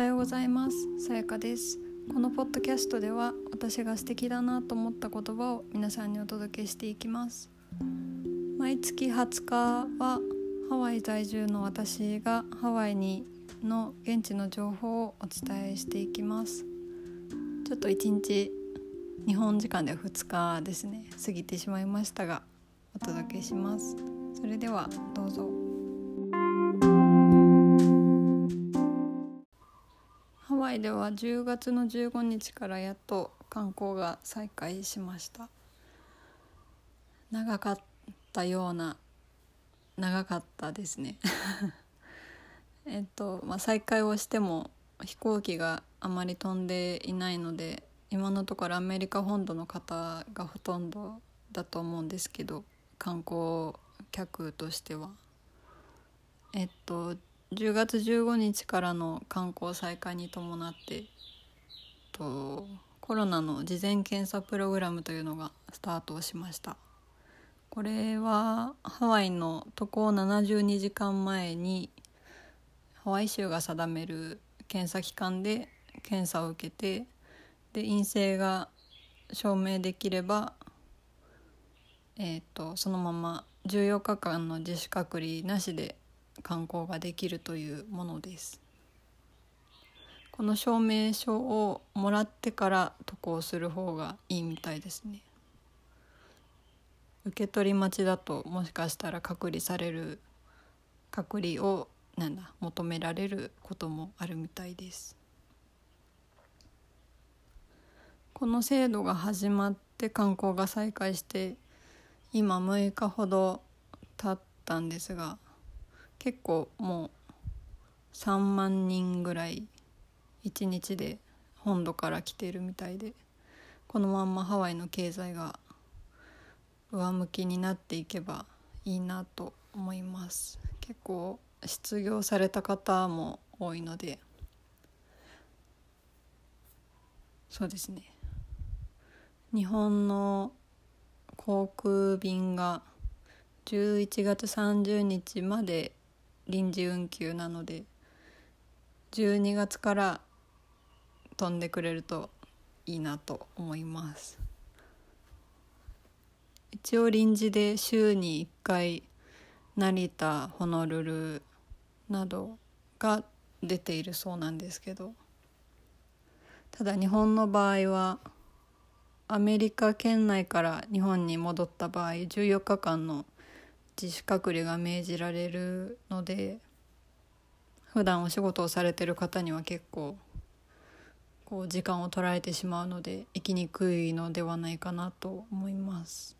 はようございます。さやかです。このポッドキャストでは私が素敵だなと思った言葉を皆さんにお届けしていきます。毎月20日はハワイ在住の私がハワイにの現地の情報をお伝えしていきます。ちょっと一日日本時間では2日ですね。過ぎてしまいましたがお届けします。それではどうぞ。ワイでは10月の15日からやっと観光が再開しました長かったような長かったですね えっと、まあ、再開をしても飛行機があまり飛んでいないので今のところアメリカ本土の方がほとんどだと思うんですけど観光客としては。えっと10月15日からの観光再開に伴ってとコロナの事前検査プログラムというのがスタートしました。これはハワイの渡航72時間前にハワイ州が定める検査機関で検査を受けてで陰性が証明できれば、えーとそのまま14日間の自主隔離なしで観光ができるというものです。この証明書をもらってから渡航する方がいいみたいですね。受け取り待ちだともしかしたら隔離される隔離をなんだ求められることもあるみたいです。この制度が始まって観光が再開して今6日ほど経ったんですが結構もう3万人ぐらい1日で本土から来てるみたいでこのまんまハワイの経済が上向きになっていけばいいなと思います。結構失業された方も多いので。そうですね。日本の航空便が11月30日まで臨時運休なので12月から飛んでくれるといいなと思います。一応臨時で週に1回成田ホノルルなどが出ているそうなんですけどただ日本の場合はアメリカ圏内から日本に戻った場合14日間の自主隔離が命じられるので普段お仕事をされてる方には結構こう時間を取られてしまうので生きにくいのではないかなと思います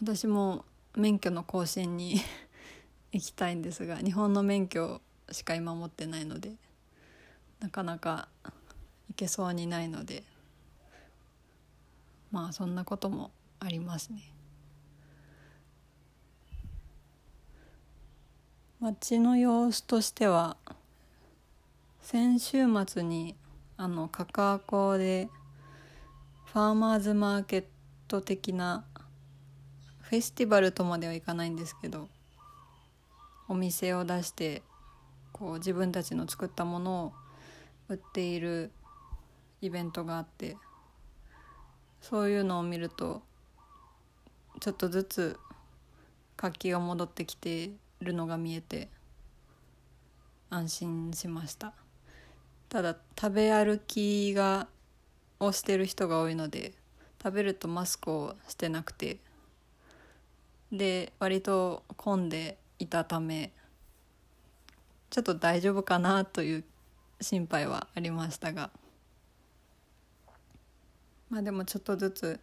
私も免許の更新に 行きたいんですが日本の免許しか今持ってないのでなかなか行けそうにないのでまあそんなこともありますね。街の様子としては先週末にあのカカアコでファーマーズマーケット的なフェスティバルとまではいかないんですけどお店を出してこう自分たちの作ったものを売っているイベントがあってそういうのを見るとちょっとずつ活気が戻ってきてるのが見えて安心しましたただ食べ歩きがをしてる人が多いので食べるとマスクをしてなくてで割と混んでいたためちょっと大丈夫かなという心配はありましたがまあでもちょっとずつ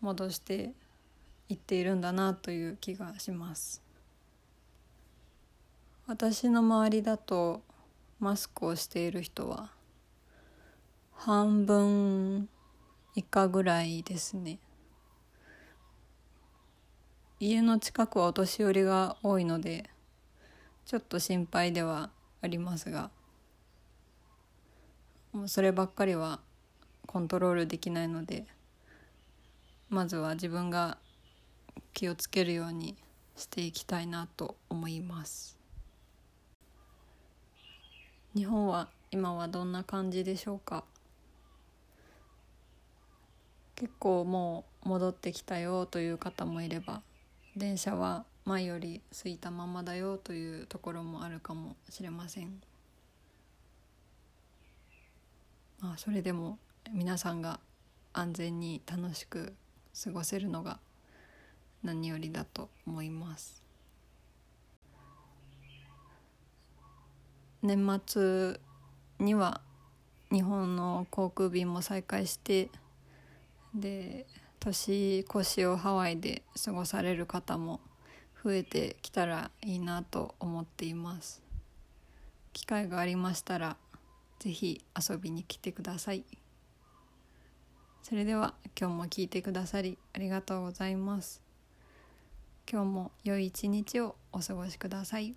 戻していっているんだなという気がします。私の周りだとマスクをしている人は半分以下ぐらいですね家の近くはお年寄りが多いのでちょっと心配ではありますがもうそればっかりはコントロールできないのでまずは自分が気をつけるようにしていきたいなと思います。日本は今はどんな感じでしょうか？結構もう戻ってきたよという方もいれば電車は前より空いたままだよというところもあるかもしれません。まあ、それでも皆さんが安全に楽しく過ごせるのが何よりだと思います年末には日本の航空便も再開してで年越しをハワイで過ごされる方も増えてきたらいいなと思っています。機会がありましたら是非遊びに来てください。それでは今日も聞いてくださりありがとうございます。今日も良い一日をお過ごしください。